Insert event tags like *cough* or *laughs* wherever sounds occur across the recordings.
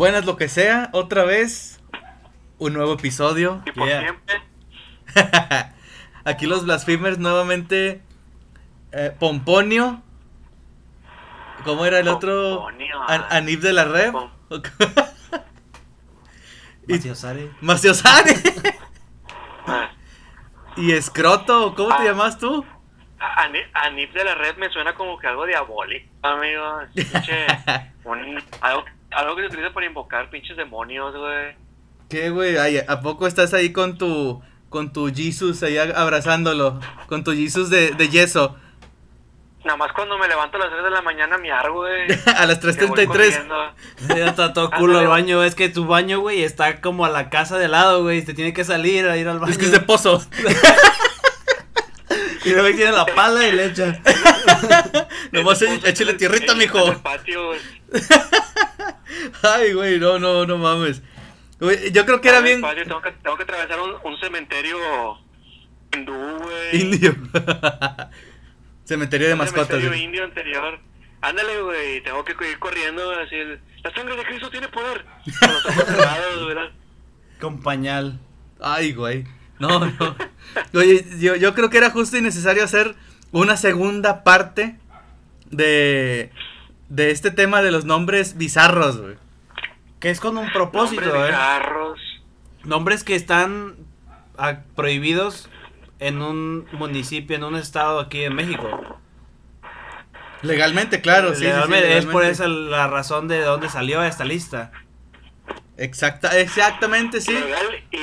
Buenas lo que sea, otra vez. Un nuevo episodio. Y por Yeah. siempre. *laughs* Aquí los Blasphemers nuevamente. eh, Pomponio. ¿Cómo era el otro? Pomponio, An- ah. Anif de la Red. *laughs* Maciosare. Maciosare. *laughs* y Escroto. ¿Cómo te Ah. llamas tú? a- Ani- Anif de la red me suena como que algo diabólico, amigo. Pinche. un- algo, algo que se utiliza para invocar pinches demonios, güey. ¿Qué, güey? Ay, ¿A poco estás ahí con tu. Con tu Jesus ahí a- abrazándolo? Con tu Jesus de, de yeso. Nada más cuando me levanto a las 3 de la mañana miar, güey. *laughs* a las Que voy 3.33. corriendo. Ya está todo *laughs* culo el baño. Es que tu baño, güey, está como a la casa de lado, güey. Te tiene que salir a ir al baño. Es que es de pozo. *laughs* Y luego tiene la pala y le echa. Nomás En échale tierrita, en mijo. el patio, güey. *laughs* Ay, güey, no, no, no mames. Güey, yo creo que era bien patio Tengo que, tengo que atravesar un, un cementerio hindú, güey. indio. *laughs* Cementerio de Un mascotas. cementerio güey. indio anterior. Ándale, güey, tengo que ir corriendo así. el- La sangre de Cristo tiene poder. Con los ojos cerrados, *laughs* ¿verdad? Con pañal. Ay, güey. No, no. Oye, yo, yo creo que era justo y necesario hacer una segunda parte de, de este tema de los nombres bizarros, güey. Que es con un propósito, Nombres eh. bizarros. Nombres que están ah, prohibidos en un municipio, en un estado aquí en México. Legalmente, claro, sí, sí, sí, Legalmente, es por esa la razón de dónde salió esta lista. Exacta, exactamente, sí. Legal y,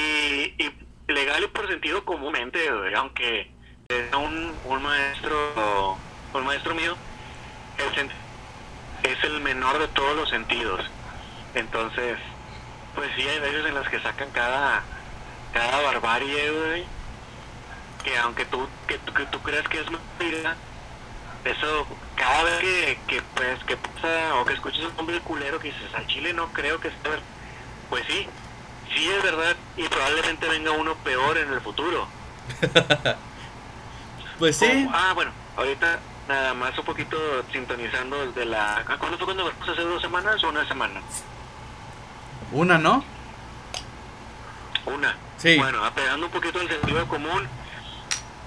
y legal y por sentido comúnmente, güey, aunque un, un maestro, un maestro mío, el es el menor de todos los sentidos. Entonces, pues sí, hay veces en las que sacan cada, cada barbarie, güey, que aunque tú, que, que tú creas que es mentira, eso, cada vez que, que, pues, que pasa o que escuchas un nombre culero que dices, al chile no creo que esté ver-". Pues sí, sí es verdad y probablemente venga uno peor en el futuro. *laughs* Pues sí. Ah, bueno, ahorita nada más un poquito sintonizando desde la... ¿ah, ¿Cuándo fue cuando grabamos? ¿Hace dos semanas o una semana? Una, ¿no? Una. Sí. Bueno, apegando un poquito al sentido común,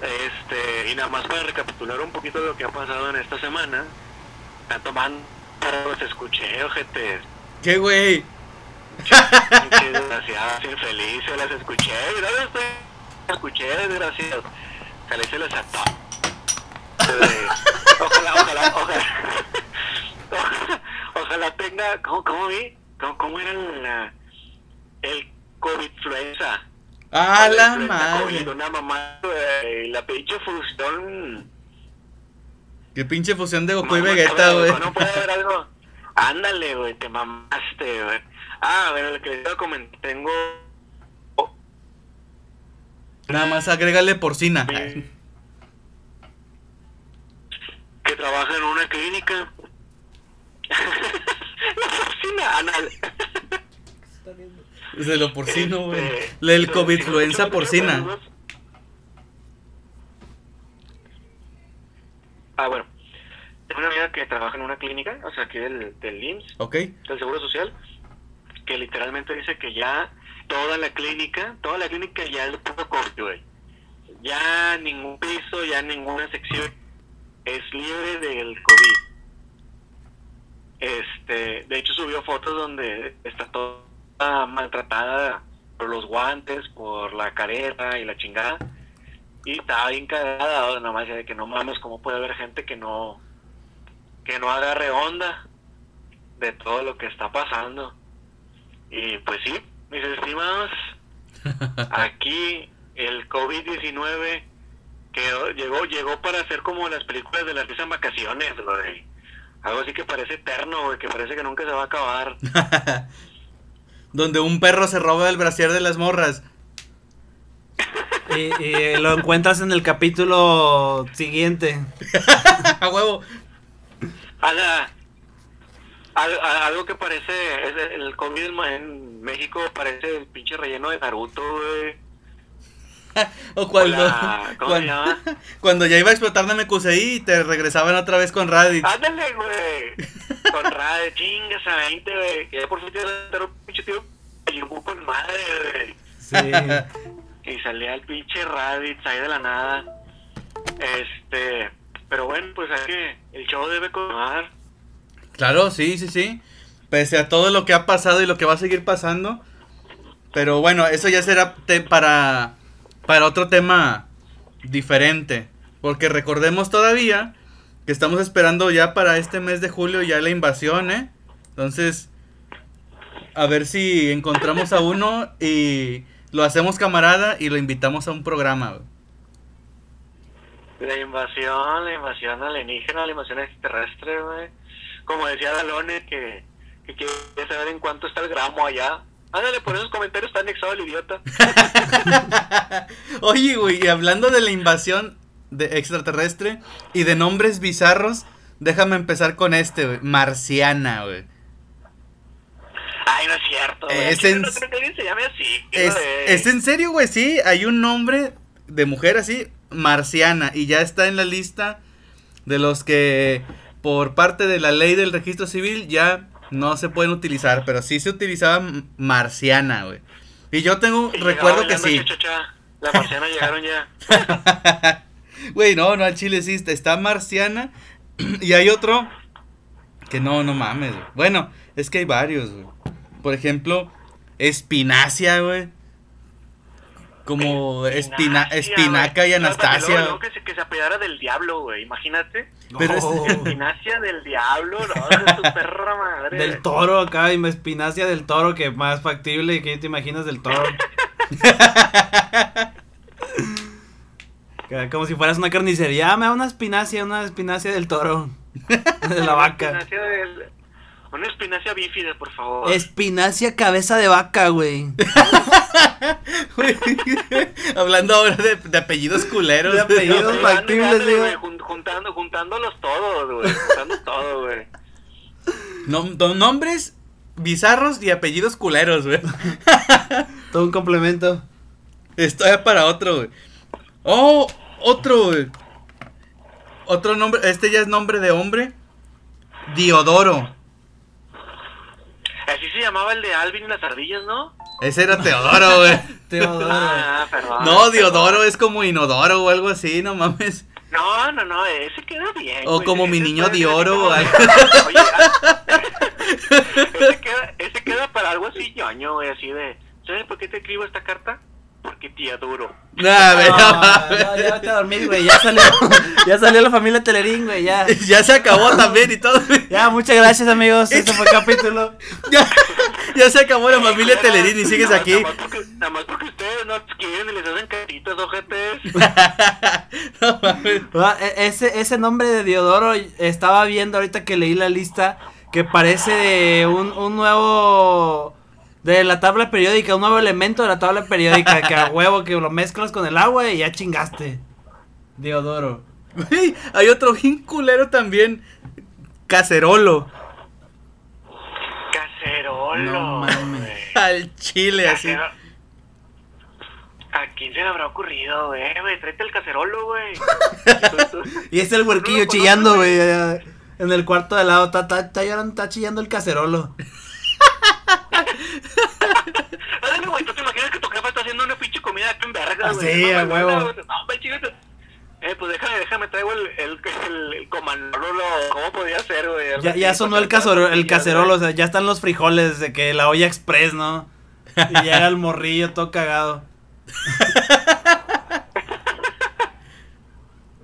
este, y nada más para recapitular un poquito lo que ha pasado en esta semana, están tomando, los escuché, ojete, ¿Qué, güey? pinches *laughs* desgraciadas, infelices, las escuché, no las estoy, escuché, desgraciados, se les se les ató. Eh, Ojalá, ojalá, ojalá, *laughs* ojalá tenga, ¿cómo, cómo vi? ¿Cómo, cómo era la, el COVID-influenza? ¡A la COVID, madre! Una mamá, güey, la pinche fusión. Qué pinche fusión de Goku y Vegeta, güey. No puede haber algo. Ándale, güey, te mamaste, güey. Ah, a ver, lo que les iba a comentar, tengo. Nada más agrégale porcina. Que trabaja en una clínica. *laughs* la oficina anal. De lo porcino, güey. Este, El porcina. Ah, bueno. Tengo una amiga que trabaja en una clínica, o sea, que del, del IMSS, ¿Ok? del Seguro Social, que literalmente dice que ya toda la clínica, toda la clínica ya es puro COVID, güey. Ya ningún piso, ya ninguna sección es libre del COVID. Este, de hecho subió fotos donde está toda maltratada por los guantes, por la careta y la chingada. Y estaba bien cagada, nada más de que no mames, cómo puede haber gente que no que no agarre onda de todo lo que está pasando. Y pues sí, mis estimados, *laughs* aquí el COVID-19 que llegó llegó para hacer como las películas de las en vacaciones, güey. Algo así que parece eterno, güey, que parece que nunca se va a acabar. *laughs* Donde un perro se roba el brasier de las morras. Y, y lo encuentras en el capítulo siguiente. *laughs* A huevo. A- algo que parece, es el en Ma- en México parece el pinche relleno de Naruto, güey. *laughs* o cuando, la- ¿cómo se cuando, llama? *laughs* cuando ya iba a explotar Namekusei y te regresaban otra vez con Raditz. Ándale, güey. *laughs* Con radio, chingas a 20, güey. Que ya por fin te dar un pinche tío con madre, güey. Sí. Y salía el pinche Raditz ahí de la nada. Este. Pero bueno, pues hay que. El show debe continuar. Claro, sí, sí, sí. Pese a todo lo que ha pasado y lo que va a seguir pasando. Pero bueno, eso ya será te- para, para otro tema diferente. Porque recordemos todavía que estamos esperando ya para este mes de julio ya la invasión, ¿eh? Entonces, a ver si encontramos a uno y lo hacemos camarada y lo invitamos a un programa. La invasión, la invasión alienígena, la invasión extraterrestre, güey. Como decía Dalone, que, que quiere saber en cuánto está el gramo allá. Ándale, por esos comentarios está anexado el idiota. *laughs* Oye, güey, y hablando de la invasión de extraterrestre y de nombres bizarros, déjame empezar con este, güey. Marciana, güey. Ay, no es cierto, güey. Es Aquí en- No creo que alguien se llame así. Es, güey. es en serio, güey, sí, hay un nombre de mujer así, Marciana, y ya está en la lista de los que por parte de la ley del registro civil ya no se pueden utilizar, pero sí se utilizaba Marciana, güey. Y yo tengo, Y recuerdo que sí. cha-cha-cha. La marciana llegaron ya. *laughs* Güey, no, no, al chile sí, está- Marciana *clears throat* y hay otro que no, no mames, güey. Bueno, es que hay varios, güey. Por ejemplo, Espinacia, güey. Como espina, Espinaca y. No, Anastasia. luego que se, que se del diablo, güey. Imagínate. Pero es- No. *laughs* Espinacia del diablo, no, de su *laughs* perra madre. Del toro acá, y espinacia del toro, que más factible, que te imaginas del toro? *laughs* Como si fueras una carnicería, Ah, me da una espinacia, una espinacia del toro. De la Una vaca. espinacia del- Una espinacia bífida, por favor. Espinacia cabeza de vaca, güey. *laughs* Hablando ahora de, de apellidos culeros. De apellidos. Factibles, güey, jun- juntando, juntándolos todos, güey. Juntando todo, güey. Nom- nombres bizarros y apellidos culeros, güey. *laughs* Todo un complemento. Esto es para otro, güey. Oh, otro, güey. Otro nombre, este ya es nombre de hombre. Diodoro. Así se llamaba el de Alvin y las ardillas, ¿no? Ese era Teodoro, güey. *laughs* Teodoro. Ah, perdón. No, Diodoro es como inodoro o algo así, no mames. No, no, no, ese queda bien. O güey. como mi niño puede de ser oro, como- o algo. Oye, ah, *laughs* ese, queda, ese queda para algo así ñoño, güey, así de... ¿Sabes por qué te escribo esta carta? Porque tía duro. Nah, no No, ya vete a dormir, güey. Ya salió, *laughs* ya salió la familia Telerín, güey. Ya. *laughs* Ya se acabó también y todo. Ya, muchas gracias, amigos. *laughs* Este fue el capítulo. Ya, ya se acabó la familia Telerín y sigues Nada- aquí. Nada más, porque, nada más porque ustedes no quieren y les hacen caritas, ojetes. No mames. Ah, e- Ese, ese nombre de Diodoro estaba viendo ahorita que leí la lista que parece de un, un nuevo de la tabla periódica, un nuevo elemento de la tabla periódica que a huevo que lo mezclas con el agua y ya chingaste. Diodoro. Hay otro bien culero también. Cacerolo. Cacerolo. No mames. Al chile, así. ¿A quién se le habrá ocurrido, güey? güey? Tráete el cacerolo, güey. *laughs* Y es el huerquillo No chillando, güey, en el cuarto de lado, está, está, está llorando, está chillando el cacerolo. Ándale, güey, ¿tú te imaginas que tu jefa está haciendo una pinche comida acá en verga, Ah, güey? sí, No, a güey, huevo. Eh, pues déjame, déjame, traigo el, el, el, el comanolo, ¿cómo podía ser, güey? Ya, ya sonó el, el cacerolo, o sea, ya están los frijoles de que la olla express, ¿no? Y llega el *laughs* morrillo todo cagado.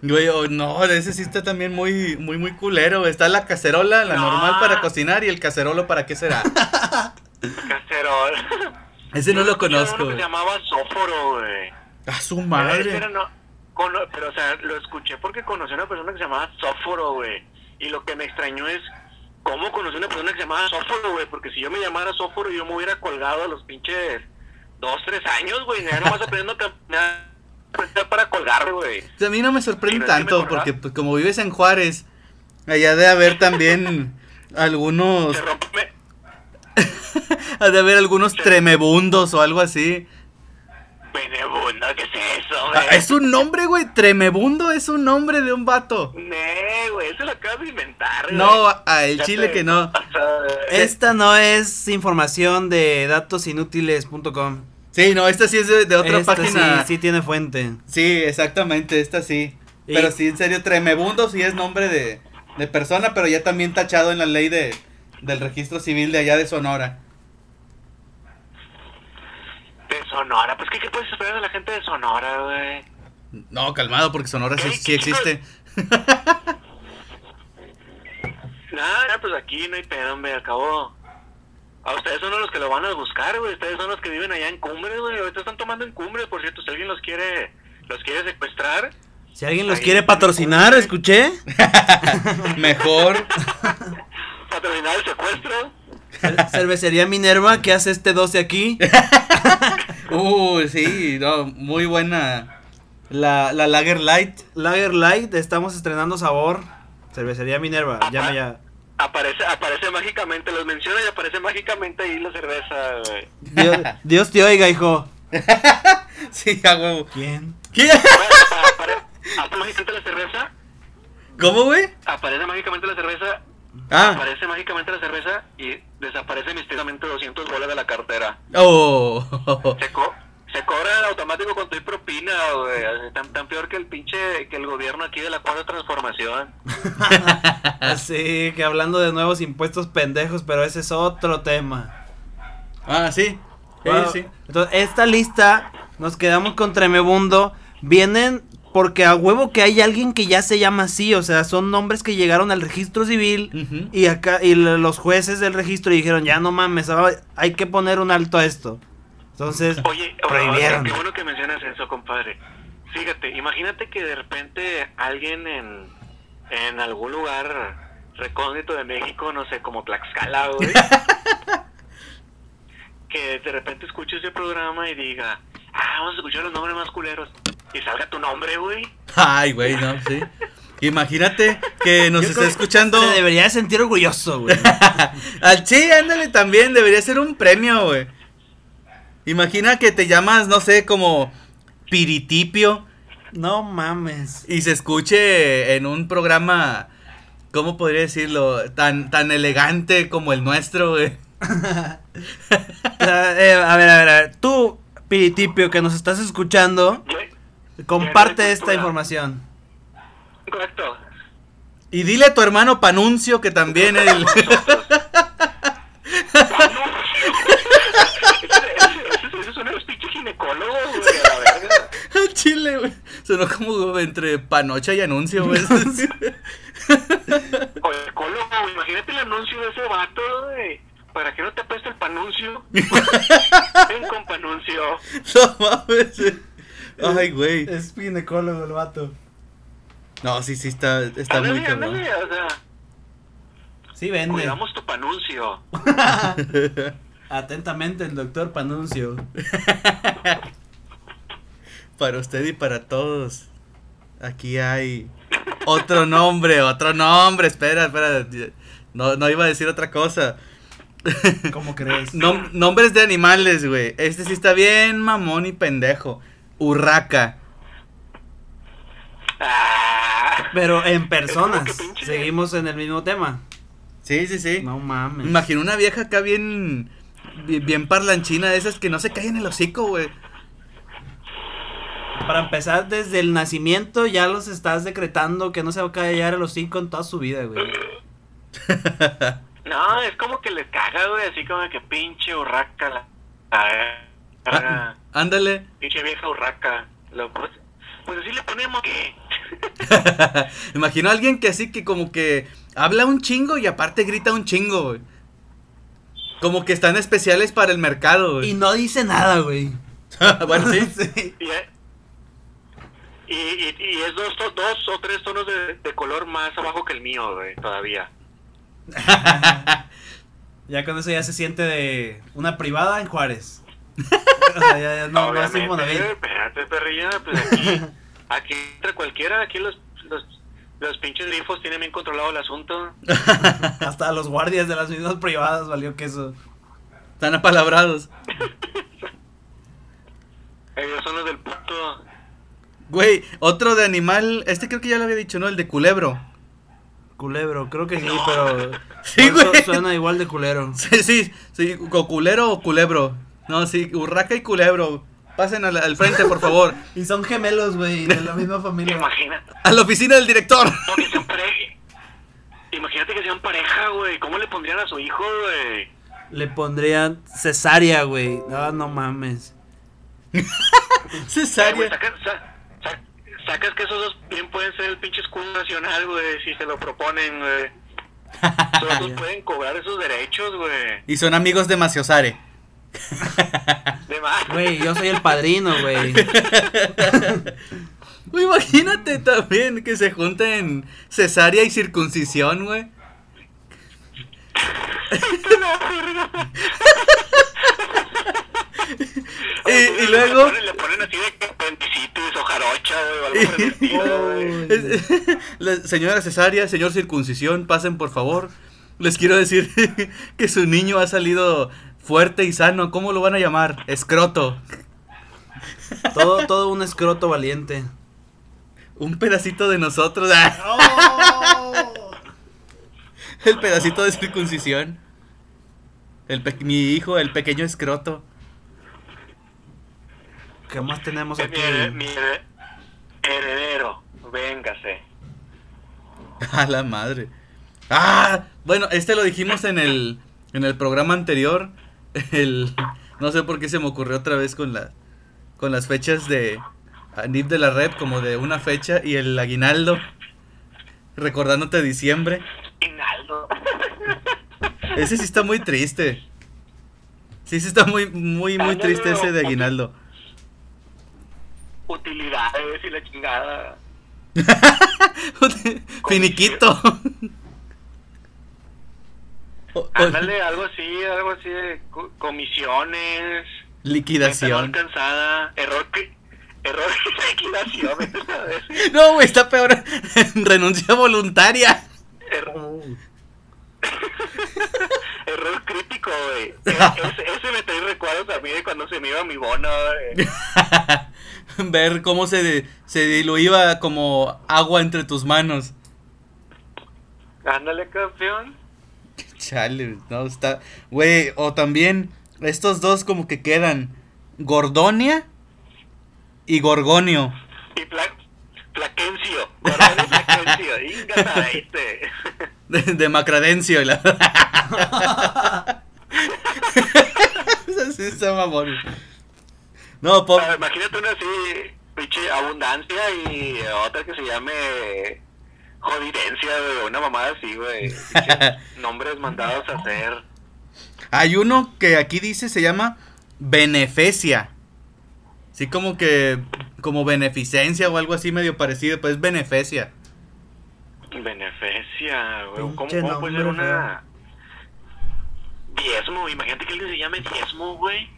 Güey, oh, no, ese sí está también muy, muy, muy culero. Está la cacerola, la No. normal para cocinar, y el cacerolo para qué será. *laughs* Cacerol. Ese no lo conozco. uno que se llamaba Sóforo, güey. A su madre. era no- cono- pero, o sea, lo escuché porque conocí a una persona que se llamaba Sóforo, güey. Y lo que me extrañó es cómo conocí a una persona que se llamaba Sóforo, güey. Porque si yo me llamara Sóforo, yo me hubiera colgado a los pinches dos, tres años, güey. Ya nomás aprendiendo a caminar para colgar, güey. A mí no me sorprende pero me tanto, porque pues, como vives en Juárez, allá de haber también *laughs* algunos, Se rompe. *laughs* ha de haber algunos tremebundos o algo así. Benebundo, ¿qué es güey. Ah, Es un nombre, güey. Tremebundo es un nombre de un vato. Nee, güey, eso lo acabas de inventar, güey. No, a el Ya chile te- que no. *laughs* sea, Esta no es información de datosinútiles.com. Sí, no, esta sí es de, de otra Esta página. Sí, sí tiene fuente. Sí, exactamente, esta sí. Y- Pero sí, en serio, Tremebundo sí es nombre de, de persona, pero ya también tachado en la ley de, del registro civil de allá de Sonora. De Sonora, pues, ¿qué, qué puedes esperar de la gente de Sonora, güey? No, calmado, porque Sonora sí, existe. *laughs* Nada, pues aquí no hay pedo, hombre, acabó. A ustedes son los que lo van a buscar, güey. Ustedes son los que viven allá en Cumbres, güey. Ahorita están tomando en Cumbres, por cierto. Si alguien los quiere, los quiere secuestrar, Si alguien los quiere patrocinar, escuché. *laughs* Mejor. *laughs* patrocinar el secuestro. Cer- *laughs* Cervecería Minerva, ¿qué hace este 12 aquí? *laughs* Uh, sí, no, muy buena. La, la Lager Light. Lager Light, estamos estrenando sabor. Cervecería Minerva, llama ya. Aparece, aparece mágicamente, los menciona y aparece mágicamente ahí la cerveza, güey. Dios, Dios te oiga, hijo. *laughs* Sí, a huevo. ¿Quién? Apare- aparece mágicamente la cerveza, ¿Cómo, güey? aparece mágicamente la cerveza, Ah, aparece mágicamente la cerveza y desaparece misteriosamente 200 bolas de la cartera. oh. Se, co- se cobra automático con tu propina, güey. Tan, tan peor que el pinche, que el gobierno aquí de la cuarta transformación. *laughs* Así que hablando de nuevos impuestos pendejos, pero ese es otro tema. Ah, sí. Sí, Wow. sí. Entonces, esta lista, nos quedamos con Tremebundo. Vienen porque a huevo que hay alguien que ya se llama así. O sea, son nombres que llegaron al registro civil. Y acá, y los jueces del registro dijeron, ya no mames, hay que poner un alto a esto. Entonces, Oye, prohibieron. qué bueno que mencionas eso, compadre. Fíjate, imagínate que de repente alguien en, en algún lugar recóndito de México, no sé, como Tlaxcala, güey, *laughs* que de repente escuche ese programa y diga, ah, vamos a escuchar los nombres más culeros. Y salga tu nombre, güey. Ay, güey, no, sí. Imagínate que nos Yo está creo- escuchando. Se debería sentir orgulloso, güey. *laughs* Al sí, ándale también, debería ser un premio, güey. Imagina que te llamas, no sé, como Piritipio no mames. y se escuche en un programa, ¿cómo podría decirlo? Tan, tan elegante como el nuestro, güey. *laughs* Eh, a ver, a ver, a ver. Tú, Piritipio, que nos estás escuchando, comparte esta información. Correcto. Y dile a tu hermano Panuncio que también el... *laughs* Verga. Al Chile, güey. Sonó como entre panocha y anuncio, güey. *laughs* O ginecólogo, güey, imagínate el anuncio de ese vato, güey. Para que no te apeste el panuncio. *laughs* Ven con panuncio. no mames. Ay, güey. Es ginecólogo el vato. No, sí, sí, está, está muy cabrón. ándale, o sea, Sí, vende. cuidamos tu panuncio. *laughs* Atentamente el doctor Panuncio. *laughs* Para usted y para todos. Aquí hay otro nombre, otro nombre. Espera, espera. No, no iba a decir otra cosa. ¿Cómo crees? *laughs* Nom- nombres de animales, güey. Este sí está bien mamón y pendejo. Urraca. Ah, Pero en personas. Seguimos en el mismo tema. Sí, sí, sí. No mames. Me imagino una vieja acá bien, bien, parlanchina de esas que no se caen el hocico, güey. Para empezar, desde el nacimiento ya los estás decretando que no se va a callar el hocico en toda su vida, güey. *laughs* no, es como que le caga, güey, así como que pinche urraca. La. Ah, Ándale. pinche vieja urraca. Lo, pues, pues así le ponemos que. *laughs* Imagino a alguien que así que como que habla un chingo y aparte grita un chingo, güey. Como que están especiales para el mercado, Y no dice nada, güey. *laughs* bueno, sí. *laughs* Sí. Y, y, y, es dos, dos o tres tonos de, de color más abajo que el mío, güey, todavía. Ya con eso ya se siente de una privada en Juárez. O sea, ya, ya no, no es Obviamente, Infonavit. espérate, perrilla, pues aquí, *laughs* aquí entre cualquiera, aquí los, los, los pinches grifos tienen bien controlado el asunto. *laughs* Hasta los guardias de las mismas privadas valió queso. Están apalabrados. *laughs* Ellos son los del puto. Güey, otro de animal, este creo que ya lo había dicho, ¿no? El de culebro. Culebro, creo que sí, pero. Sí, güey. Suena igual de culero. Sí, sí, sí, o culero o culebro. No, sí, urraca y culebro. Pasen al, al frente, por favor. *laughs* Y son gemelos, güey, de la misma *laughs* familia. Imagina, A la oficina del director. no, que sean pareja. Imagínate que sean pareja, güey. ¿Cómo le pondrían a su hijo, güey? Le pondrían cesárea, güey. No, no mames. Eh, *laughs* Cesárea. sacas, sa- sa- sacas que esos dos bien pueden ser el pinche escudo nacional, güey, si se lo proponen, güey. Esos dos pueden cobrar esos derechos, güey. Y son amigos de Maciosare. *laughs* De más. Güey, yo soy el padrino, *laughs* güey. Imagínate también que se junten cesárea y circuncisión, güey. *laughs* y, y luego... Le ponen, así de apendicitis o jarocha, güey, o algo la señora cesárea, señor circuncisión, pasen por favor. Les quiero decir que su niño ha salido fuerte y sano. ¿Cómo lo van a llamar? Escroto. Todo, todo un escroto valiente. Un pedacito de nosotros. *laughs* El pedacito de circuncisión. El pe- mi hijo, el pequeño escroto. ¿Qué más tenemos Mi, aquí? mi hered- heredero, véngase. *laughs* A la madre. Ah, bueno, este lo dijimos en el en el programa anterior. El no sé por qué se me ocurrió otra vez con la con las fechas de Anip de la Red como de una fecha y el aguinaldo recordándote diciembre. Hinaldo. *laughs* Ese sí está muy triste. Sí, sí está muy muy muy triste ese de aguinaldo. Utilidades y la chingada. *laughs* Finiquito. Ándale, algo así, algo así de co- comisiones. Liquidación. alcanzada. Error, error *laughs* liquidación. ¿sabes? No, güey, está peor. *laughs* Renuncia voluntaria. Error, *laughs* error crítico, güey. Ese, ese me trae recuerdos a mí de cuando se me iba mi bono. güey. Ver cómo se, se diluía como agua entre tus manos. Ándale, campeón. Chale, no, está. Güey, o también estos dos como que quedan Gordonia y Gorgonio. Y Pla Plaquencio. Plaquencio. *laughs* Este. De, de Macradencio. la- *laughs* sí está mamón. No, po- Ah, Imagínate una así, pinche abundancia y otra que se llame jodidencia, güey. Una mamada así, güey. *laughs* Nombres mandados a hacer. Hay uno que aquí dice se llama Beneficia. Sí, como que. Como beneficencia o algo así medio parecido, pues es beneficia. Beneficia, güey. ¿Cómo, puede ser una. Diezmo, imagínate que alguien se llame diezmo, güey.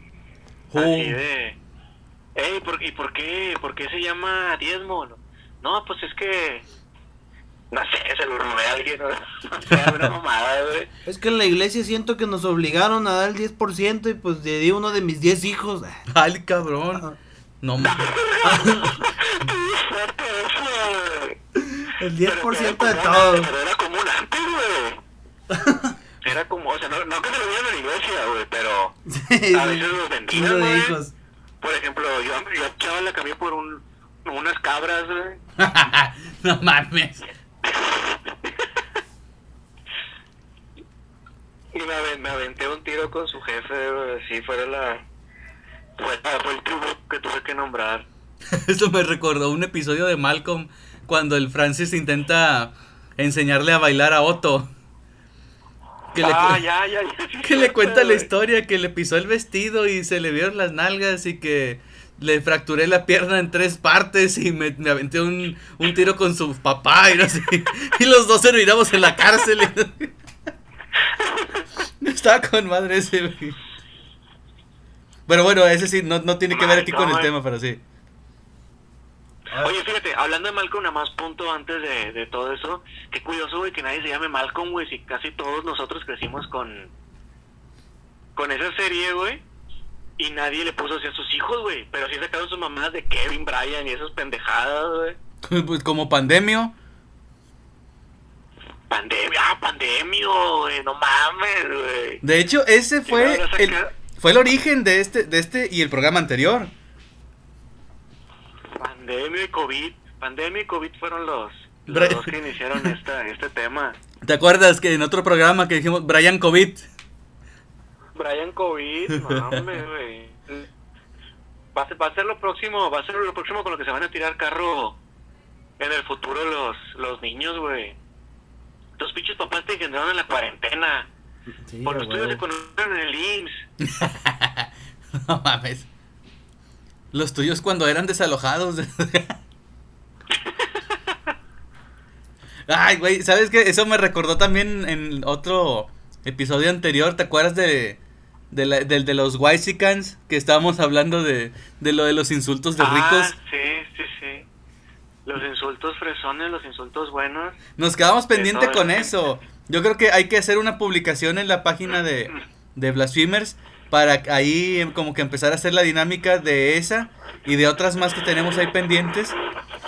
Oh. Así de. Ey, ¿por, ¿y por qué, por qué se llama diezmo? No, pues es que. No sé, se lo robé a alguien, ¿no? *laughs* No sé, una mamada, güey. Es que en la iglesia siento que nos obligaron a dar el 10% y pues le di uno de mis 10 hijos. *laughs* Ay, cabrón. No *laughs* mames. El Pero 10% de era como todo. una- Pero era común antes, güey. Era como, o sea, no, no que se lo dieran en la iglesia, güey, pero Sí, a veces los vendían, de güey. hijos. Por ejemplo, yo, yo echaba la camilla por un, unas cabras, güey. no mames. Y me, aven- me aventé un tiro con su jefe. Sí, fuera la. Fue, fue el tributo que tuve que nombrar. *laughs* Esto me recordó un episodio de Malcolm cuando el Francis intenta enseñarle a bailar a Otto. Que le, ah, ya, ya, *laughs* que le cuenta la historia que le pisó el vestido y se le vieron las nalgas y que le fracturé la pierna en tres partes y me, me aventé un, un tiro con su papá y no sé. Y los dos terminamos en la cárcel. *laughs* Estaba con madre ese. Pero bueno, ese sí, no, no tiene que ver aquí con el Malcolm. tema, pero sí. Oye, fíjate, hablando de Malcolm, nada más punto antes de, de todo eso. Qué curioso, güey, que nadie se llame Malcolm, güey, si casi todos nosotros crecimos con. con esa serie, güey. Y nadie le puso así a sus hijos, güey. Pero sí sacaron sus mamás de Kevin, Brian y esas pendejadas, güey. *laughs* Pues como pandemio. Pandemia, ah, pandemio, güey. No mames, güey. De hecho, ese fue el, fue el origen de este, de este y el programa anterior. Pandemia y COVID. Pandemia y COVID fueron los, los Bra- dos que iniciaron esta, este tema. *laughs* ¿Te acuerdas que en otro programa que dijimos Brian COVID? Brian COVID, mames, *laughs* güey. Va a, ser, va a ser lo próximo, va a ser lo próximo con lo que se van a tirar carro en el futuro los, los niños, güey. Los pinches papás te engendraron en la cuarentena. Sí, Por los tuyos se conocieron en el IMSS. *laughs* no mames. Los tuyos cuando eran desalojados. *laughs* Ay, güey, ¿sabes qué? Eso me recordó también en otro episodio anterior. ¿Te acuerdas de, de, la- del de los Wisicans? Que estábamos hablando de, de lo de los insultos de Ah, ricos. sí, sí, sí. Los insultos fresones, los insultos buenos. Nos quedamos pendiente con eso. eso. Yo creo que hay que hacer una publicación en la página de, de Blasphemers para ahí como que empezar a hacer la dinámica de esa y de otras más que tenemos ahí pendientes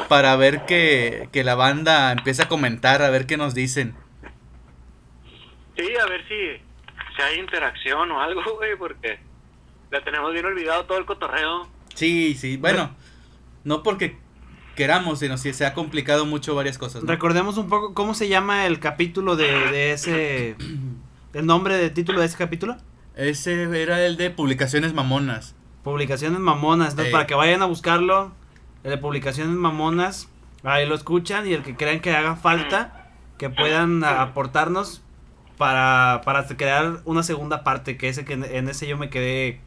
para ver que, que la banda empiece a comentar, a ver qué nos dicen. Sí, a ver si, si hay interacción o algo, *laughs* güey, porque la tenemos bien olvidado todo el cotorreo. Sí, sí, bueno, no porque queramos, sino si se ha complicado mucho varias cosas. ¿no? Recordemos un poco cómo se llama el capítulo de, de ese. *clears throat* El nombre de título de ese capítulo. Ese era el de publicaciones mamonas. Publicaciones mamonas, ¿no? Ey. Para que vayan a buscarlo. El de publicaciones mamonas. Ahí lo escuchan y el que crean que haga falta, que puedan a- aportarnos para, para crear una segunda parte, que ese que en, ese yo me quedé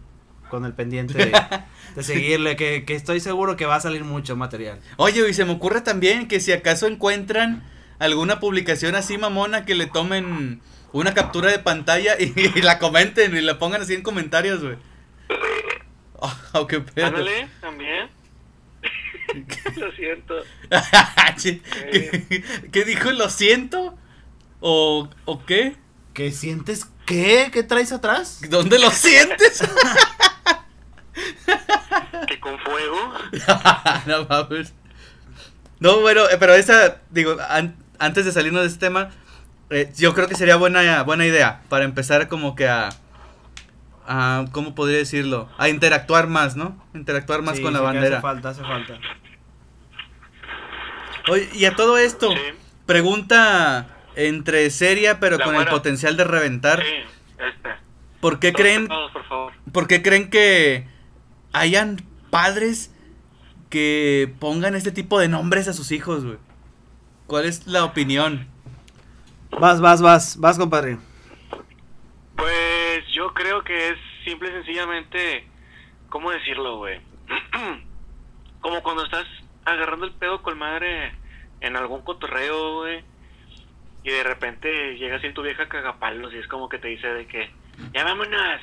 con el pendiente de, de *laughs* seguirle, que, que estoy seguro que va a salir mucho material. Oye, y se me ocurre también que si acaso encuentran alguna publicación así mamona que le tomen una captura de pantalla y, *laughs* y la comenten y la pongan así en comentarios, güey. Oh, qué pedo. Ándale, también. *laughs* Lo siento. ¿Qué, qué dijo? ¿Lo siento? ¿O, ¿O qué? ¿Qué sientes? ¿Qué? ¿Qué traes atrás? ¿Dónde lo sientes? *laughs* Que con fuego. *laughs* no mames. No, bueno, eh, pero esa, digo, an- antes de salirnos de este tema, eh, yo creo que sería buena, buena idea para empezar como que a, a, ¿cómo podría decirlo? A interactuar más, ¿no? Interactuar más Sí, con la bandera. Hace falta, hace falta. Oye, y a todo esto, Sí. pregunta entre seria pero La con el potencial de reventar. Sí, este. ¿Por qué Todos creen, tapados, por favor. por qué creen que hayan padres que pongan este tipo de nombres a sus hijos, güey? ¿Cuál es la opinión? Vas, vas, vas, vas, compadre. Pues yo creo que es simple y sencillamente, ¿cómo decirlo, güey? *clears throat* Como cuando estás agarrando el pedo con madre en algún cotorreo, güey, y de repente llega así tu vieja cagapalos y es como que te dice de que, ya vámonos,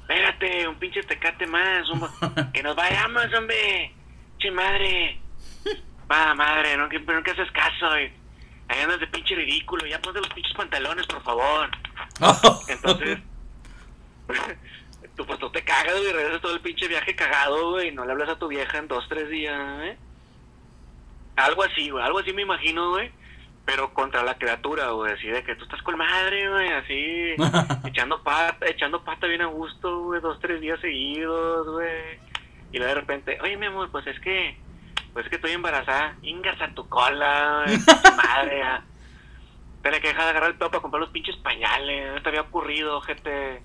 espérate, un pinche tecate más, un *laughs* que nos vayamos, hombre, che madre, va madre, no que, pero no que haces caso, güey. Ahí andas de pinche ridículo, ya ponte los pinches pantalones, por favor. *laughs* Entonces, *laughs* tú pues tú te cagas, güey, regresas todo el pinche viaje cagado, güey, y no le hablas a tu vieja en dos, tres días, ¿eh? Algo así, güey, algo así me imagino, güey, pero contra la criatura, güey, así de que tú estás con madre, güey, así, *laughs* echando pata, echando pata bien a gusto, güey, dos, tres días seguidos, güey, y luego de repente, oye, mi amor, pues es que, pues es que estoy embarazada, ingas a tu cola, güey, *laughs* madre. Tenía que dejar de agarrar el pelo para comprar los pinches pañales, no te había ocurrido, gente.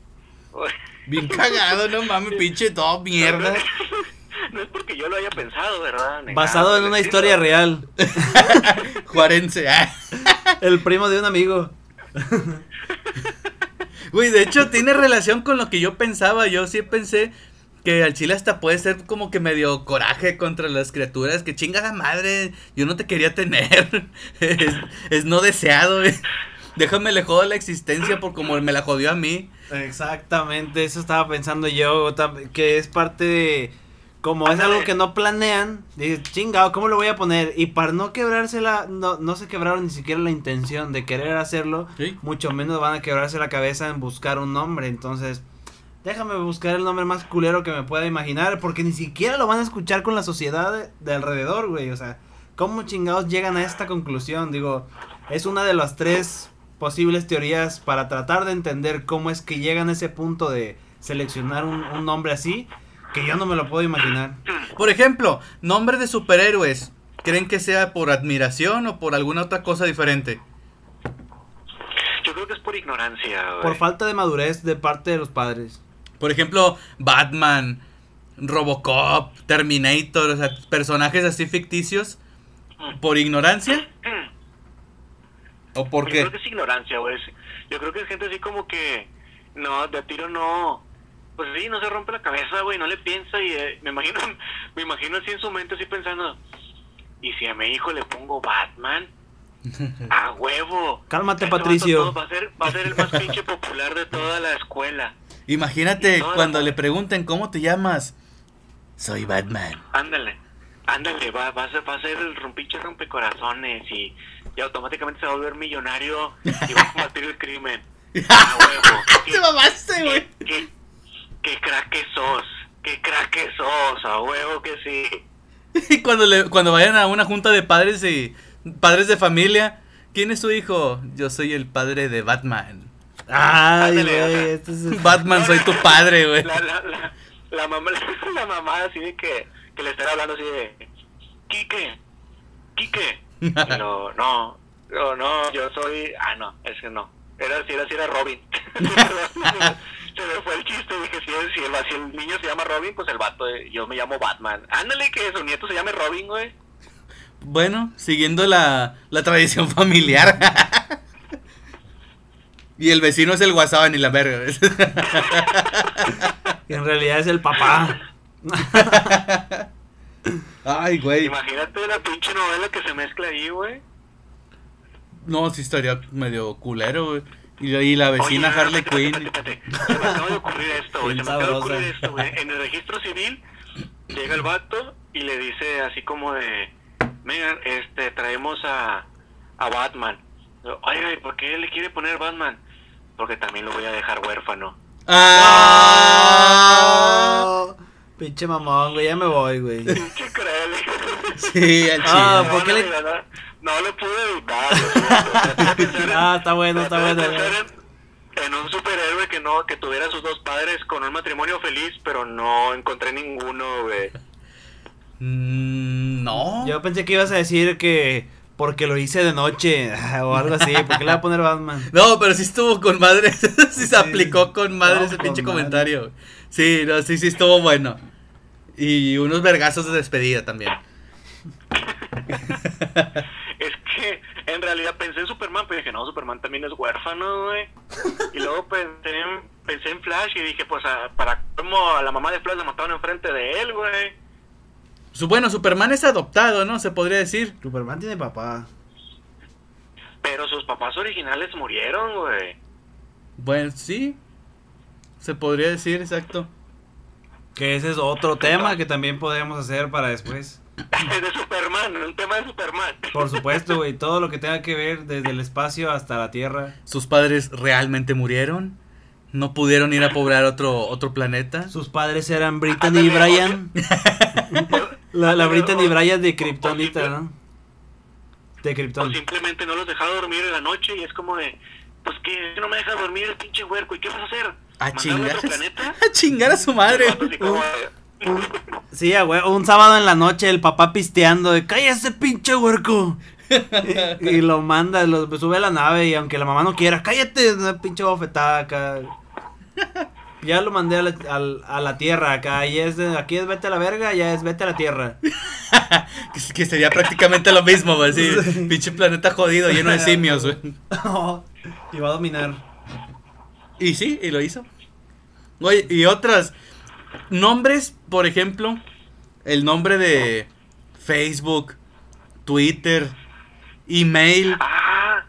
Bien cagado, no mames, pinche todo mierda. *laughs* No es porque yo lo haya pensado, ¿verdad? Ni Basado nada en una historia real. *laughs* Juarense. ah. El primo de un amigo. *laughs* Güey, de hecho tiene relación con lo que yo pensaba. Yo sí pensé que al chile hasta puede ser como que medio coraje contra las criaturas. Que chingada madre, yo no te quería tener. *laughs* es, es no deseado, güey. Déjame le jodo la existencia por como me la jodió a mí. Exactamente, eso estaba pensando yo, que es parte de... Como es algo que no planean, dices, chingado, ¿cómo lo voy a poner? Y para no quebrársela, no, no se quebraron ni siquiera la intención de querer hacerlo, Sí. mucho menos van a quebrarse la cabeza en buscar un nombre, entonces Déjame buscar el nombre más culero que me pueda imaginar, porque ni siquiera lo van a escuchar con la sociedad de, de alrededor, güey. O sea, ¿cómo chingados llegan a esta conclusión? Digo, es una de las tres posibles teorías para tratar de entender cómo es que llegan a ese punto de seleccionar un, un nombre así, que yo no me lo puedo imaginar. Por ejemplo, nombre de superhéroes. ¿Creen que sea por admiración o por alguna otra cosa diferente? Yo creo que es por ignorancia, güey. Por falta de madurez de parte de los padres. Por ejemplo, Batman, Robocop, Terminator, o sea, personajes así ficticios. ¿Por ignorancia? ¿O por Yo qué? creo que es ignorancia, güey. Yo creo que es gente así como que, no, de a tiro no. Pues sí, no se rompe la cabeza, güey, no le piensa y eh, me imagino, *laughs* me imagino así en su mente, así pensando, ¿y si a mi hijo le pongo Batman? *laughs* ¡A huevo! Cálmate, Patricio. Va a, ser, va a ser el más pinche popular de toda la escuela. Imagínate cuando le pregunten cómo te llamas. Soy Batman. Ándale, ándale, va, va, a ser, va a ser el rompiche rompecorazones y, y automáticamente se va a volver millonario y va a combatir el crimen. *laughs* ¡A huevo! Te mamaste, ¿Qué, güey. qué, qué crack que sos? ¿Qué crack que sos? A huevo que sí. *laughs* Y cuando, le, cuando vayan a una junta de padres y padres de familia, ¿quién es tu hijo? Yo soy el padre de Batman. Ay, Ándale, güey, este es- *laughs* Batman, soy tu padre, güey. La, la, la, la mamá, *laughs* la mamá así de que, que le estará hablando así de, Quique, Quique. Y no, no, no, yo soy, ah, no, es que no. Era así, era así, era Robin. Se me *laughs* fue el chiste, dije, si, el- si, el, si el niño se llama Robin, pues el vato, eh, yo me llamo Batman. Ándale, que su nieto se llame Robin, güey. Bueno, siguiendo la, la tradición *laughs* familiar. y el vecino es el WhatsApp ni la verga. *laughs* ¿ves? que en realidad es el papá. Ay, güey. Imagínate la pinche novela que se mezcla ahí, güey. No, sí estaría medio culero, güey. Y, y la vecina Oye, Harley espérate, Quinn. espérate, espérate. Se me acaba de ocurrir esto, güey. *laughs* Se me acaba de ocurrir esto, güey. En el registro civil llega el vato y le dice así como de, Megan, este, traemos a, a Batman. Oiga, ¿y por qué le quiere poner Batman? Porque también lo voy a dejar huérfano. ¡Ah! Oh, pinche mamón, güey, ya me voy, güey. *laughs* Pinche cruel. Sí, al Ah, chile. ¿por qué no, le- no, no, no lo pude evitar. *laughs* Ah, está bueno, está bueno. En, en un superhéroe que no, que tuviera sus dos padres con un matrimonio feliz, pero no encontré ninguno, güey. Mm, no. Yo pensé que ibas a decir que porque lo hice de noche *laughs* o algo así, porque le voy a poner Batman. No, pero sí estuvo con madre. *laughs* sí se Sí. aplicó con madre No, ese con pinche madre. comentario. Sí, no, sí, sí estuvo bueno. Y unos vergazos de despedida también. *laughs* Es que en realidad pensé en Superman, pero dije, no, Superman también es huérfano, güey. Y luego pensé en, pensé en Flash y dije, pues, a- para cómo a la mamá de Flash la mataron enfrente de él, güey. Su- Bueno, Superman es adoptado, ¿no? Se podría decir. Superman tiene papá. Pero sus papás originales murieron, güey. Bueno, sí. Se podría decir, exacto. Que ese es otro *laughs* tema que también podríamos hacer para después. *laughs* de Superman, un tema de Superman. Por supuesto, güey, todo lo que tenga que ver desde el espacio hasta la Tierra. ¿Sus padres realmente murieron? ¿No pudieron ir a poblar otro, otro planeta? Sus padres eran Brittany y Brian. La, la Brittany y Brian de Kryptonita, ¿no? De O Krypton. simplemente no los dejaba dormir en la noche y es como de, pues que no me deja dormir el pinche huerco, ¿y qué vas a hacer? A ¿Mandarme chingar, a otro planeta? *laughs* a chingar a su madre. Sí, güey, un sábado en la noche el papá pisteando de cállate pinche huerco. y, y lo manda, lo sube a la nave y aunque la mamá no quiera, cállate, una pinche bofetada acá. Ya lo mandé a la, a la tierra acá, y es de- aquí es vete a la verga, ya es vete a la tierra. *laughs* que, que sería prácticamente lo mismo, güey. Sí, pinche planeta jodido, lleno de simios, güey. *laughs* y va a dominar. Y sí, y lo hizo. Oye, y otras. Nombres, por ejemplo, el nombre de Facebook, Twitter, email. Ah,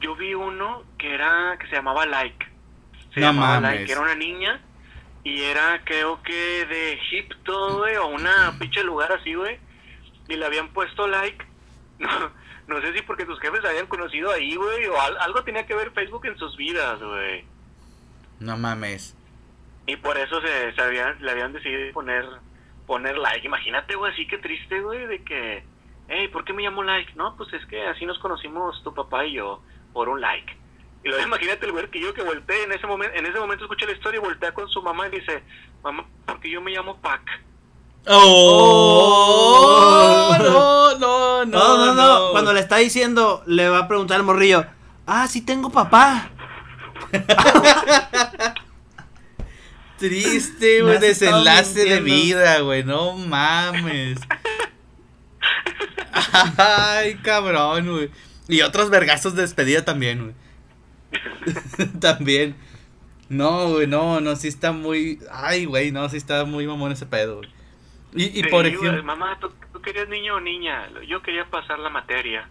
yo vi uno que era, que se llamaba Like. Se No llamaba mames. Like, era una niña y era creo que de Egipto, güey, o una pinche lugar así, güey. Y le habían puesto like. *laughs* No, no sé si porque sus jefes se habían conocido ahí, güey, o al- algo tenía que ver Facebook en sus vidas, güey. No mames. Y por eso se, se habían, le habían decidido poner, poner like. Imagínate, güey, así que triste, güey, de que, hey, ¿por qué me llamo like? No, pues es que así nos conocimos tu papá y yo, por un like. Y luego *laughs* imagínate el güey que yo que volteé en ese momento, en ese momento escuché la historia y voltea con su mamá y dice, mamá, porque yo me llamo Pac. Oh, no, no, no, No, no, no. Cuando le está diciendo, le va a preguntar al morrillo. Ah, sí tengo papá. *laughs* Triste, güey, desenlace de vida, güey, no mames. Ay, cabrón, güey. Y otros vergazos de despedida también, güey. *laughs* también. No, güey, no, no, sí está muy... Ay, güey, no, sí está muy mamón ese pedo, güey. Y, y Sí, por güey, ejemplo... mamá, ¿tú, tú querías niño o niña? Yo quería pasar la materia.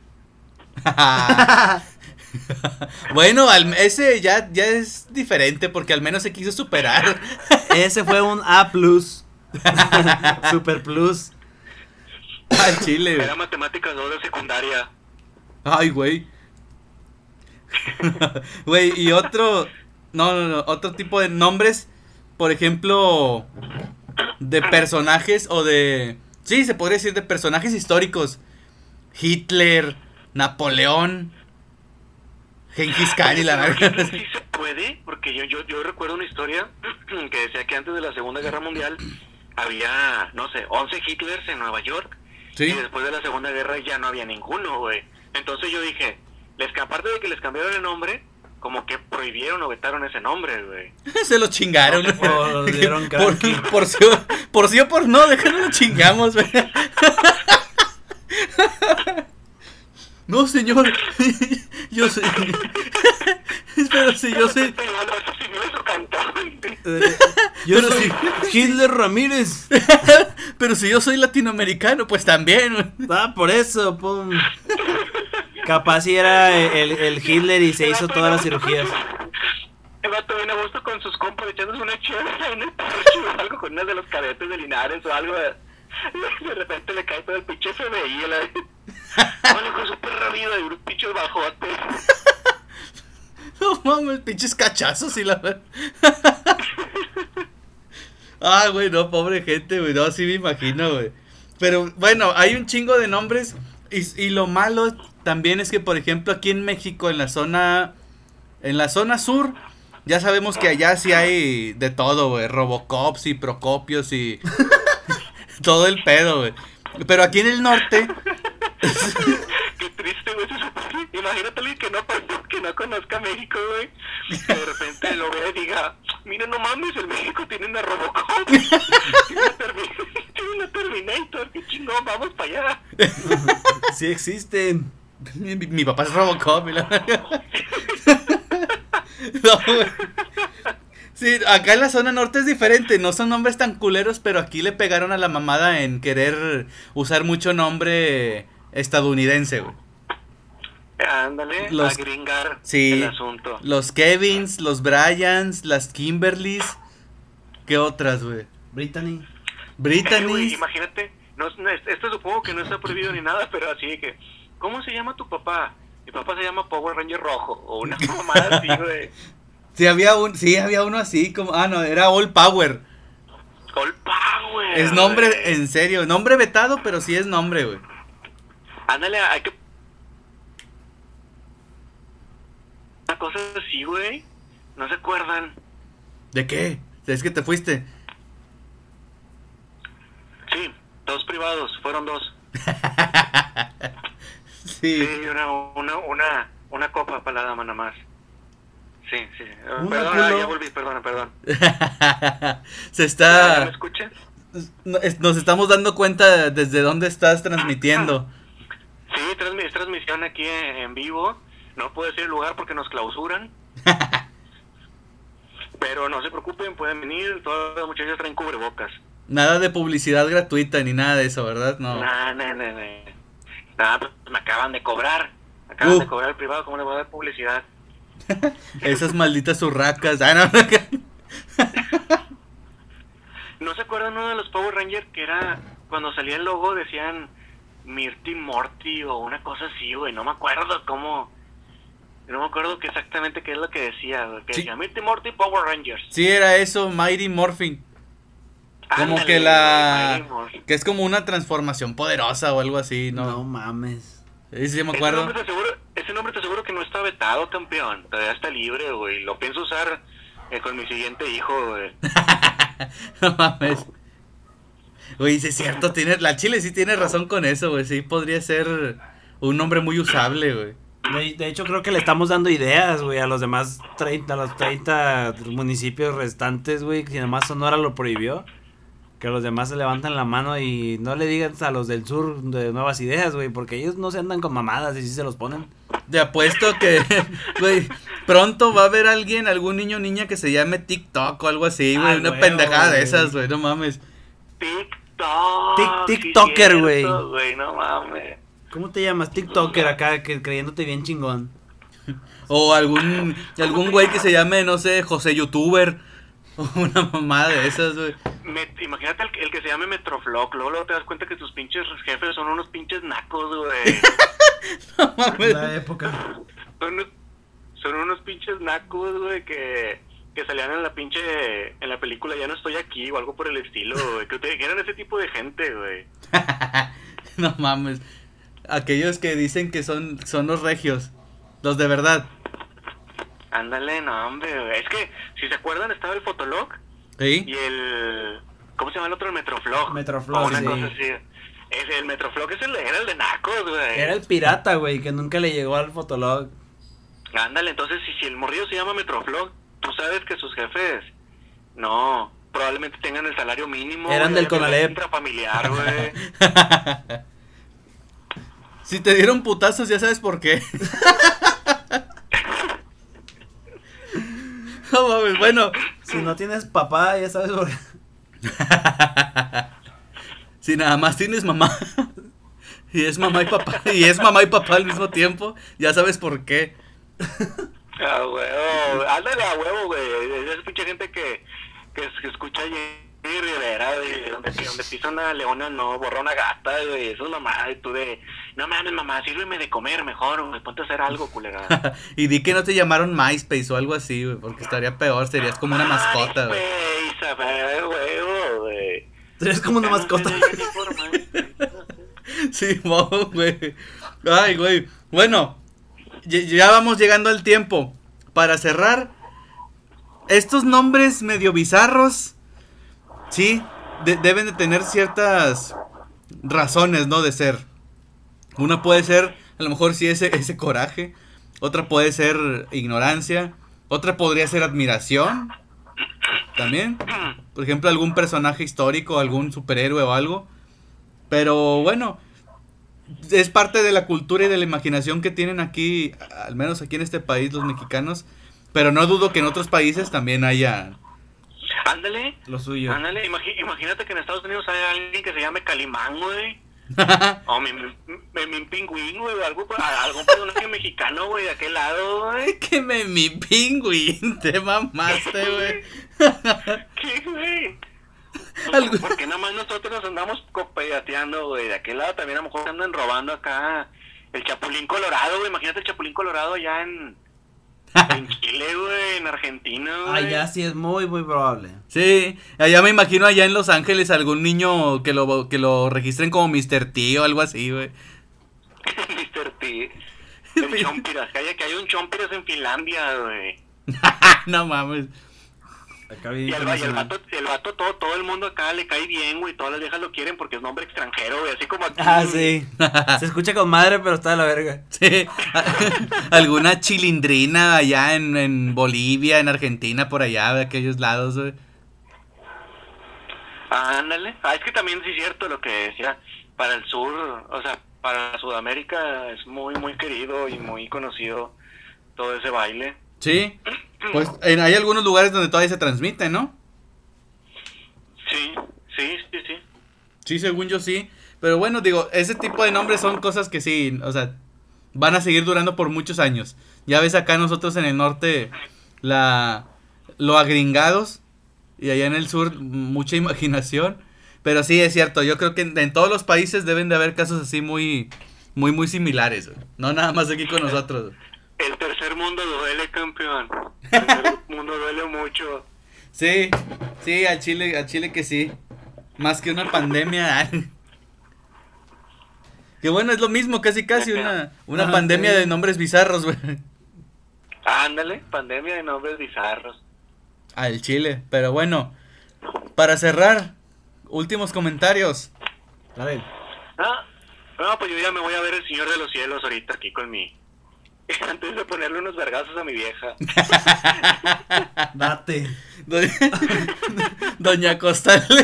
*laughs* *laughs* *laughs* bueno, al- ese ya, ya es diferente porque al menos se quiso superar. *laughs* Ese fue un A plus. *laughs* Super plus. Al chile. Era matemáticas 2 de secundaria. Ay, güey. Güey, y otro. No, no, no. Otro tipo de nombres. Por ejemplo. De personajes o de. Sí, se podría decir de personajes históricos. Hitler, Napoleón, Genghis Khan y la. Hitler sí se puede, porque yo, yo, yo recuerdo una historia *clears throat* que decía que antes de la Segunda Guerra Mundial había, no sé, 11 Hitlers en Nueva York. Sí. Y después de la Segunda Guerra ya no había ninguno, güey. Entonces yo dije, les, aparte de que les cambiaron el nombre, como que prohibieron o vetaron ese nombre, güey. *laughs* Se lo chingaron. O le *laughs* dieron por, *laughs* por, sí, o- por sí o por no, déjanos lo chingamos, güey. No, señor. *laughs* Yo soy. *laughs* Pero si yo soy. Yo Pero soy Hitler Ramírez. *laughs* Pero si yo soy latinoamericano, pues también. Ah, por eso, pum. Capaz si era el, el Hitler y se hizo todas las cirugías. El vato viene a gusto con sus compas echándose una chévere en el porche o algo con unas de los cadetes de Linares o algo. De, *laughs* de repente le cae todo el pinche FBI. a La... *laughs* Vale, con su perra vida y un pinche bajote. *laughs* No mames, pinches cachazos y la. Ah, güey, no, pobre gente, güey. No, sí me imagino, güey. Pero bueno, hay un chingo de nombres. Y, y lo malo también es que, por ejemplo, aquí en México, en la zona. En la zona sur, ya sabemos que allá sí hay de todo, güey. Robocops y Procopios y. todo el pedo, güey. Pero aquí en el norte. *laughs* Qué triste, güey. Imagínate alguien que no, que no conozca México, güey. Que de repente lo vea y diga: Mira, no mames, el México tiene una Robocop. *laughs* Tiene una, Termi- *laughs* tiene una Terminator. Qué chingón, vamos para allá. Sí existen. Mi, mi papá es Robocop. y la- No, güey. Sí, acá en la zona norte es diferente, no son nombres tan culeros, pero aquí le pegaron a la mamada en querer usar mucho nombre estadounidense, güey. Ándale, Los- a gringar Sí, el asunto. los Kevins, los Bryans, las Kimberlys, ¿qué otras, güey? Brittany. Eh, güey, Brittany, imagínate, no, no, esto supongo que no está prohibido ni nada, pero así que, ¿cómo se llama tu papá? Mi papá se llama Power Ranger Rojo, o una *laughs* mamada así, güey. Sí había un, sí había uno así como, ah no, era All Power. All Power. Es nombre, en serio, nombre vetado, pero sí es nombre, güey. Ándale, hay que... Una cosa así, güey. ¿No se acuerdan? ¿De qué? Es que te fuiste. Sí, dos privados, fueron dos. *laughs* Sí. Sí, una, una, una, una copa para la dama nada más. Sí, sí. Una Perdón, culo. ah, ya volví, perdona, perdón. *laughs* Se ¿Ya ¿Me está. escuchan? no, es- Nos estamos dando cuenta desde dónde estás transmitiendo. *laughs* Sí, es transmisión aquí en, vivo. No puedo decir el lugar porque nos clausuran. *laughs* Pero no se preocupen, pueden venir. Todas las muchachas traen cubrebocas. Nada de publicidad gratuita ni nada de eso, ¿verdad? No. Nah, nah. Nah, pues me acaban de cobrar. Me acaban Uh. de cobrar el privado. ¿Cómo le voy a dar publicidad? *laughs* Esas malditas urracas. Ah, no, no. *laughs* ¿No se acuerdan uno de los Power Rangers que era cuando salía el logo decían Mirty Morty o una cosa así, güey? No me acuerdo cómo. No me acuerdo que exactamente qué es lo que decía, güey. Que Sí. decía Mighty Morty Power Rangers. Sí, era eso, Mighty Morphin. Como Ándale, que la... Que es como una transformación poderosa o algo así, No, ¿no? mames. Sí, sí, me Ese acuerdo. nombre, te aseguro, ese nombre te aseguro que no está vetado, campeón. Todavía está libre, güey. Lo pienso usar eh, con mi siguiente hijo, güey. *laughs* no mames. Güey, sí es cierto, tiene, la Chile sí tiene razón con eso, güey. Sí podría ser un nombre muy usable, güey. De, de hecho, creo que le estamos dando ideas, güey, a los demás 30, a los 30 municipios restantes, güey, si nomás Sonora lo prohibió. Que los demás se levantan la mano y no le digan a los del sur de nuevas ideas, güey, porque ellos no se andan con mamadas y sí se los ponen. Te apuesto que, *laughs* güey, pronto va a haber alguien, algún niño o niña que se llame TikTok o algo así, güey. Una pendejada de esas, güey, no mames. TikTok. Tic- TikToker, güey, no mames. ¿Cómo te llamas? TikToker acá, que creyéndote bien chingón. *laughs* O algún, algún güey que se llame, no sé, José YouTuber. O *laughs* una mamada de esas, güey. Imagínate el, que- el que se llame Metroflog. Luego, luego te das cuenta que tus pinches jefes son unos pinches nacos, güey. *laughs* No mames. La época. son, unos- son unos pinches nacos, güey, que, que salían en la pinche. En la película Ya no estoy aquí o algo por el estilo, güey. Que te dijeran ese tipo de gente, güey. *laughs* no mames. Aquellos que dicen que son, son los regios. Los de verdad. Ándale, no, hombre, güey. Es que, si se acuerdan, estaba el Fotolog ¿Sí? y el. ¿Cómo se llama el otro? El Metroflog. Metroflog, una sí. cosa así. Es el Metroflog es el, era el de nacos, güey. Era el pirata, güey, que nunca le llegó al fotolog. Ándale, entonces si, si el morrillo se llama Metroflog, tú sabes que sus jefes, no, probablemente tengan el salario mínimo. Eran del Conalep. Intrafamiliar, güey. *laughs* si te dieron putazos, ya sabes por qué. *laughs* no mames, bueno. Si no tienes papá, ya sabes por qué. *laughs* si nada más tienes mamá. *laughs* y es mamá y papá. Y es mamá y papá al mismo tiempo, ya sabes por qué. A huevo, ándale a huevo, güey. Es pinche gente que, que, que escucha Jenny Rivera, güey, donde, donde pisa una leona, no, borra una gata, güey. Eso es mamá, y tú de, no mames, mamá, sírveme de comer mejor, güey, ponte a hacer algo, *laughs* culera. y di que no te llamaron MySpace o algo así, güey, porque estaría peor, serías como una mascota, güey. Ay, güey, güey. Eres como una mascota. *laughs* Sí, güey. Ay, güey. Bueno, ya vamos llegando al tiempo. Para cerrar, estos nombres medio bizarros, sí, de- deben de tener ciertas razones, ¿no? De ser. Una puede ser, a lo mejor sí, ese, ese coraje. Otra puede ser ignorancia. Otra podría ser admiración. También. Por ejemplo, algún personaje histórico, algún superhéroe o algo. Pero bueno, es parte de la cultura y de la imaginación que tienen aquí, al menos aquí en este país, los mexicanos. Pero no dudo que en otros países también haya. Ándale, Lo suyo. ándale, imagínate que en Estados Unidos hay alguien que se llame Calimán, güey. *laughs* O mi, mi, mi- pingüín, güey, algo, algún personaje mexicano, güey, de aquel lado, güey. *laughs* que me mi pingüín, te mamaste, güey. ¿Qué, güey? *laughs* Algo- ¿Por qué nada más nosotros nos andamos copeateando, güey? De aquel lado también a lo mejor andan robando acá el Chapulín Colorado, güey. Imagínate el Chapulín Colorado allá en, en Chile, güey, en Argentina, güey. Allá sí es muy, muy probable. Sí, allá me imagino allá en Los Ángeles algún niño que lo, que lo registren como Mr. T o algo así, güey. *laughs* Mr. T. *laughs* El Chompiras, que hay, que hay un Chompiras en Finlandia, güey. *laughs* No mames. Acá bien Y el, y el internacional. vato, el vato todo, todo el mundo acá le cae bien, güey. Todas las viejas lo quieren porque es nombre extranjero, güey. Así como aquí. Ah, sí. *laughs* Se escucha con madre, pero está de la verga. Sí, *laughs* alguna chilindrina allá en, en Bolivia, en Argentina, por allá, de aquellos lados, güey. Ándale. Ah, es que también sí es cierto lo que decía. Para el sur, o sea, para Sudamérica es muy, muy querido y muy conocido todo ese baile. Sí, *clears throat* pues en- hay algunos lugares donde todavía se transmite, ¿no? Sí, sí, sí, sí. Sí, según yo sí. Pero bueno, digo, ese tipo de nombres son cosas que sí, o sea, van a seguir durando por muchos años. Ya ves acá nosotros en el norte, la lo agringados, y allá en el sur mucha imaginación. Pero sí, es cierto, yo creo que en, en todos los países deben de haber casos así muy, muy, muy similares. güey. No nada más aquí con nosotros. El tercer mundo duele, campeón. Mundo duele mucho. Sí, sí, al Chile, al Chile que sí. Más que una pandemia. *laughs* que bueno, es lo mismo, casi casi una, una Ajá, pandemia sí. de nombres bizarros, güey. Ándale, pandemia de nombres bizarros. Al Chile, pero bueno, para cerrar, últimos comentarios. Dale. Ah, no, pues yo ya me voy a ver el Señor de los Cielos ahorita aquí con mi... *laughs* Antes de ponerle unos vergazos a mi vieja. *laughs* Date. Doña, Doña Costal. *laughs*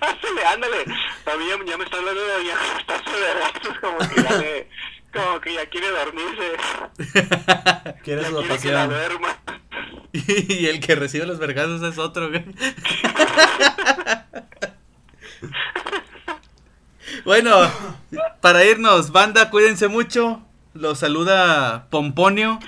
Ándale, ándale. A mí ya, ya me está hablando de Doña Costal de vergazos, como que ya le- Como que ya quiere dormirse. ¿Quieres Ya su quiere que la dotación? duerma. y el que recibe los vergazos es otro, güey. bueno, para irnos, banda, cuídense mucho. Los saluda Pomponio.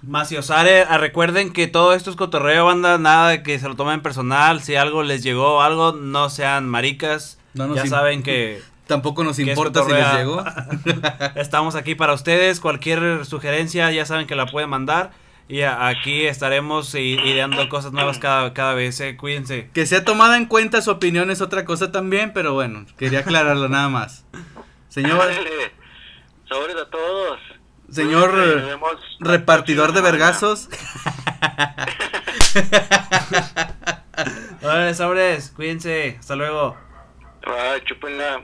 Maciosare, ah, recuerden que todo esto es cotorreo, banda, nada de que se lo tomen personal, si algo les llegó, algo, no sean maricas, No nos ya saben que *laughs* Tampoco nos Que importa si les llegó. *laughs* estamos aquí para ustedes, cualquier sugerencia ya saben que la pueden mandar y aquí estaremos ideando cosas nuevas *clears throat* cada, cada vez, eh, cuídense. Que sea tomada en cuenta su opinión es otra cosa también, pero bueno, quería aclararlo *laughs* nada más. Señor. *laughs* Sobres a todos. señor repartidor de vergazos. *laughs* Órale, sobres, cuídense, hasta luego. chúpenla.